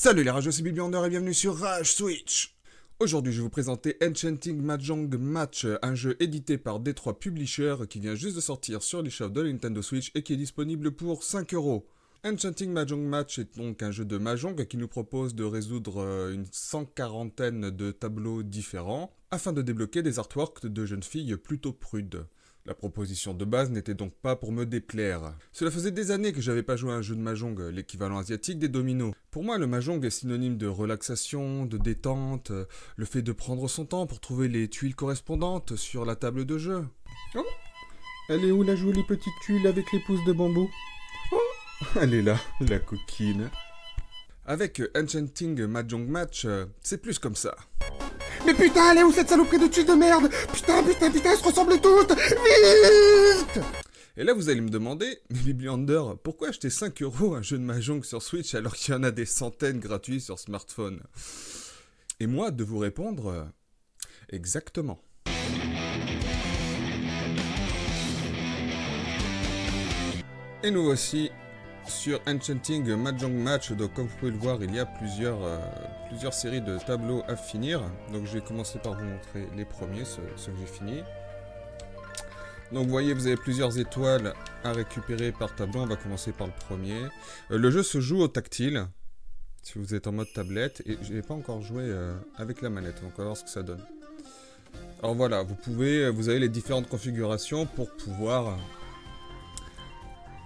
Salut les rageux, c'est Bibliander et bienvenue sur Rage Switch Aujourd'hui, je vais vous présenter Enchanting Mahjong Match, un jeu édité par D3 Publisher qui vient juste de sortir sur l'eShop de Nintendo Switch et qui est disponible pour 5 euros. Enchanting Mahjong Match est donc un jeu de Mahjong qui nous propose de résoudre euh, une cent quarantaine de tableaux différents afin de débloquer des artworks de jeunes filles plutôt prudes. La proposition de base n'était donc pas pour me déplaire. Cela faisait des années que j'avais pas joué à un jeu de mahjong, l'équivalent asiatique des dominos. Pour moi, le mahjong est synonyme de relaxation, de détente, le fait de prendre son temps pour trouver les tuiles correspondantes sur la table de jeu. Oh Elle est où la jolie petite tuile avec les pousses de bambou? Oh Elle est là, la coquine. Avec Enchanting Mahjong Match, c'est plus comme ça. Mais putain, elle est où cette saloperie de tuile de merde Putain, putain, putain, elles se ressemblent toutes Vite Et là, vous allez me demander, mais Bibliander, pourquoi acheter 5 euros un jeu de Mahjong sur Switch alors qu'il y en a des centaines gratuits sur smartphone? Et moi, de vous répondre, exactement. Et nous voici sur Enchanting Mahjong Match. Donc, comme vous pouvez le voir, il y a plusieurs, euh, plusieurs séries de tableaux à finir. Donc, je vais commencer par vous montrer les premiers, ceux, que j'ai finis. Donc, vous voyez, vous avez plusieurs étoiles à récupérer par tableau. On va commencer par le premier. Euh, le jeu se joue au tactile. Si vous êtes en mode tablette. Et je n'ai pas encore joué euh, avec la manette. Donc, on va voir ce que ça donne. Alors voilà, vous pouvez, vous avez les différentes configurations pour pouvoir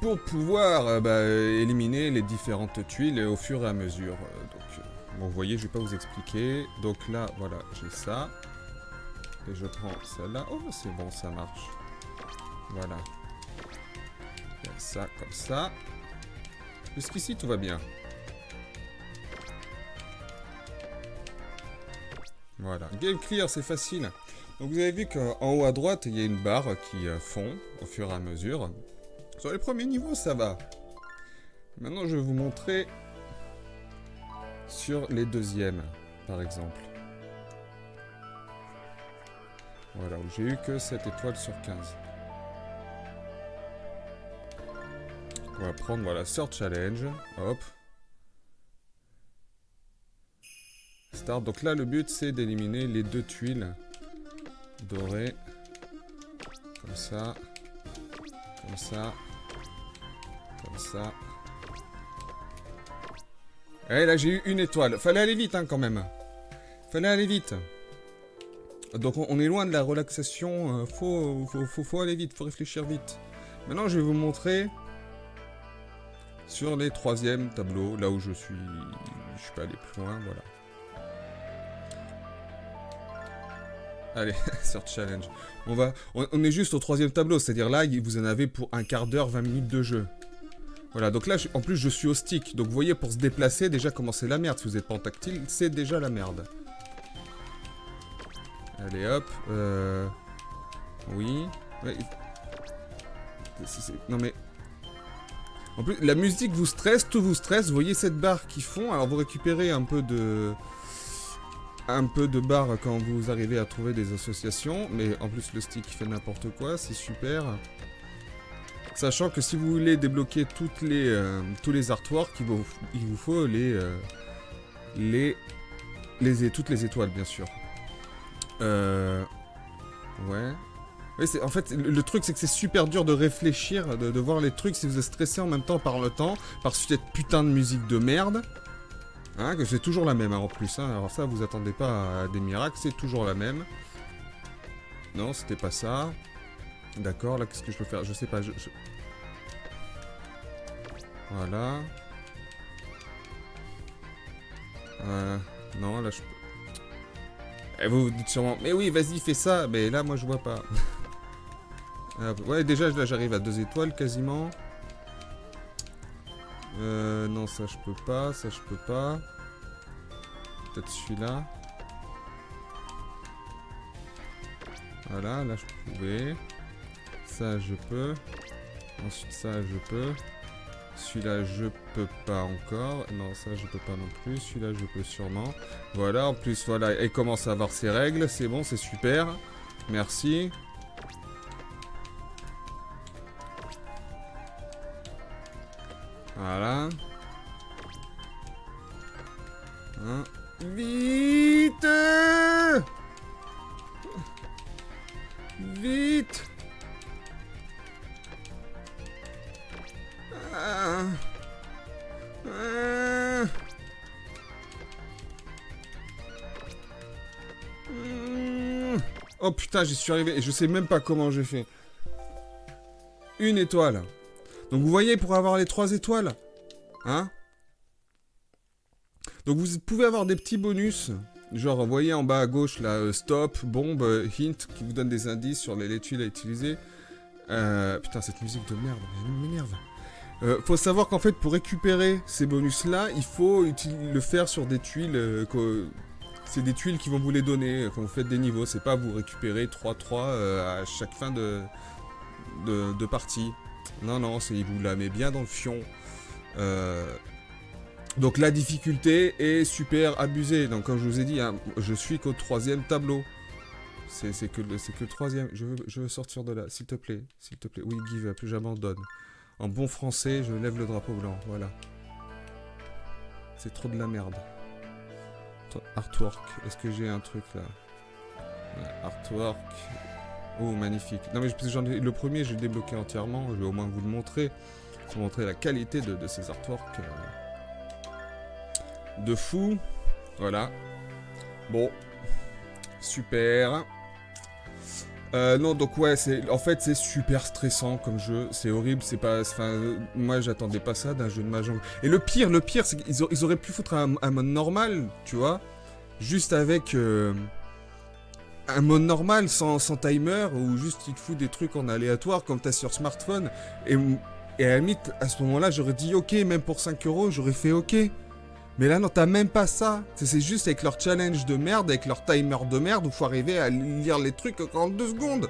pour pouvoir euh, bah, éliminer les différentes tuiles au fur et à mesure. Euh, donc, euh, vous voyez, je vais pas vous expliquer. Donc là, voilà, j'ai ça. Et je prends celle-là. Oh, c'est bon, ça marche. Voilà. Ça, comme ça. Jusqu'ici, tout va bien. Voilà. Game clear, c'est facile. Donc vous avez vu qu'en haut à droite, il y a une barre qui fond au fur et à mesure. Sur les premiers niveaux, ça va. Maintenant, je vais vous montrer sur les deuxièmes, par exemple. Voilà, où j'ai eu que 7 étoiles sur 15. On va prendre, voilà, Search Challenge. Hop. Start. Donc là, le but, c'est d'éliminer les deux tuiles dorées. Comme ça. Comme ça. Comme ça. Et là, j'ai eu une étoile. Fallait aller vite, hein, quand même. Fallait aller vite. Donc, on est loin de la relaxation. Faut, faut, faut, aller vite, faut réfléchir vite. Maintenant, je vais vous montrer sur les troisièmes tableaux, là où je suis... Je suis pas allé plus loin, voilà. Allez, Search Challenge. On, va, on, est juste au troisième tableau, c'est-à-dire là, vous en avez pour un quart d'heure, 20 minutes de jeu. Voilà, donc là, en plus, je suis au stick. Donc vous voyez, pour se déplacer, déjà, comment c'est la merde. Si vous n'êtes pas en tactile, c'est déjà la merde. Allez, hop. Euh... Oui. Non mais... En plus, la musique vous stresse, tout vous stresse. Vous voyez cette barre qui fond. Alors vous récupérez un peu de un peu de barre quand vous arrivez à trouver des associations, mais en plus le stick fait n'importe quoi, c'est super. Sachant que si vous voulez débloquer toutes les, euh, tous les artworks, il vous, faut les, euh, les, les, toutes les étoiles, bien sûr. Euh, ouais. En fait, le, truc, c'est que c'est super dur de réfléchir, de, de, voir les trucs si vous êtes stressé en même temps par le temps, par cette putain de musique de merde. Hein, que c'est toujours la même hein, en plus. Hein. Alors ça, vous attendez pas à des miracles, c'est toujours la même. Non, c'était pas ça. D'accord, là, qu'est-ce que je peux faire? Je sais pas, je... Voilà. Euh, non, là, je peux... Et eh, vous vous dites sûrement, mais oui, vas-y, fais ça. Mais là, moi, je vois pas. ouais, déjà, là, j'arrive à deux étoiles, quasiment. Euh, non, ça je peux pas, ça je peux pas. Peut-être celui-là. Voilà, là je pouvais. Ça je peux. Ensuite ça je peux. Celui-là je peux pas encore. Non, ça je peux pas non plus. Celui-là je peux sûrement. Voilà, en plus voilà, elle commence à avoir ses règles? C'est bon, c'est super. Merci. Voilà. Hein? Vite Vite Oh putain, j'y suis arrivé et je sais même pas comment j'ai fait. Une étoile. Donc vous voyez, pour avoir les trois étoiles, hein Donc vous pouvez avoir des petits bonus. Genre, vous voyez en bas à gauche, là, euh, stop, bombe, euh, hint, qui vous donne des indices sur les, les tuiles à utiliser. Euh, putain, cette musique de merde, elle m'énerve. Euh, faut savoir qu'en fait, pour récupérer ces bonus-là, il faut le faire sur des tuiles. C'est des tuiles qui vont vous les donner euh, quand vous faites des niveaux. C'est pas vous récupérer 3-3 euh, à chaque fin de, partie. Non, non, c'est il vous la met bien dans le fion. Euh, donc la difficulté est super abusée. Donc comme je vous ai dit, hein, je suis qu'au troisième tableau. C'est que, le- troisième. Je veux, sortir de là, s'il te plaît. S'il te plaît. Oui, give up, j'abandonne. En bon français, je lève le drapeau blanc. Voilà. C'est trop de la merde. Artwork. Est-ce que j'ai un truc là? Artwork. Oh, magnifique. Non, mais je- le premier, j'ai débloqué entièrement. Je vais au moins vous le montrer. Vous montrer la qualité de, de ces artworks. euh, de fou. Voilà. Bon. Super. Euh, non, donc ouais, c'est en fait c'est super stressant comme jeu, c'est horrible, c'est pas, enfin, moi j'attendais pas ça d'un jeu de mahjong. Et le pire, le pire, c'est qu'ils ils auraient pu foutre un, mode normal, tu vois, juste avec euh, un mode normal sans, sans timer ou juste il te fout des trucs en aléatoire comme t'as sur smartphone. Et, et à la limite, à ce moment-là, j'aurais dit ok, même pour 5 euros, j'aurais fait ok. Mais là, non, t'as même pas ça. C'est- juste avec leur challenge de merde, avec leur timer de merde, où faut arriver à lire les trucs en 42 secondes.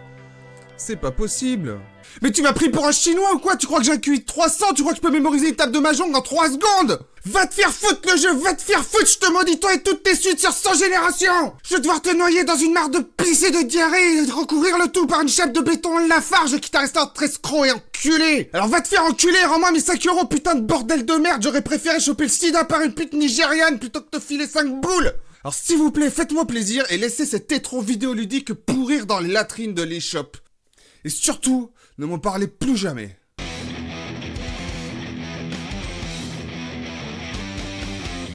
C'est pas possible. Mais tu m'as pris pour un chinois ou quoi? Tu crois que j'ai un QI de 300 Tu crois que je peux mémoriser une table de mahjong en 3 secondes? Va te faire foutre le jeu Va te faire foutre Je te maudis toi et toutes tes suites sur 100 générations! Je vais devoir te noyer dans une mare de pisse et de diarrhée et recouvrir le tout par une chape de béton lafarge qui t'a resté entre escroc et enculé Alors va te faire enculer Rends-moi mes 5 euros putain de bordel de merde. J'aurais préféré choper le sida par une pute nigériane plutôt que te filer 5 boules. Alors s'il vous plaît, faites-moi plaisir et laissez cet étron vidéoludique pourrir dans les latrines de l'eShop. Et surtout, ne m'en parlez plus jamais.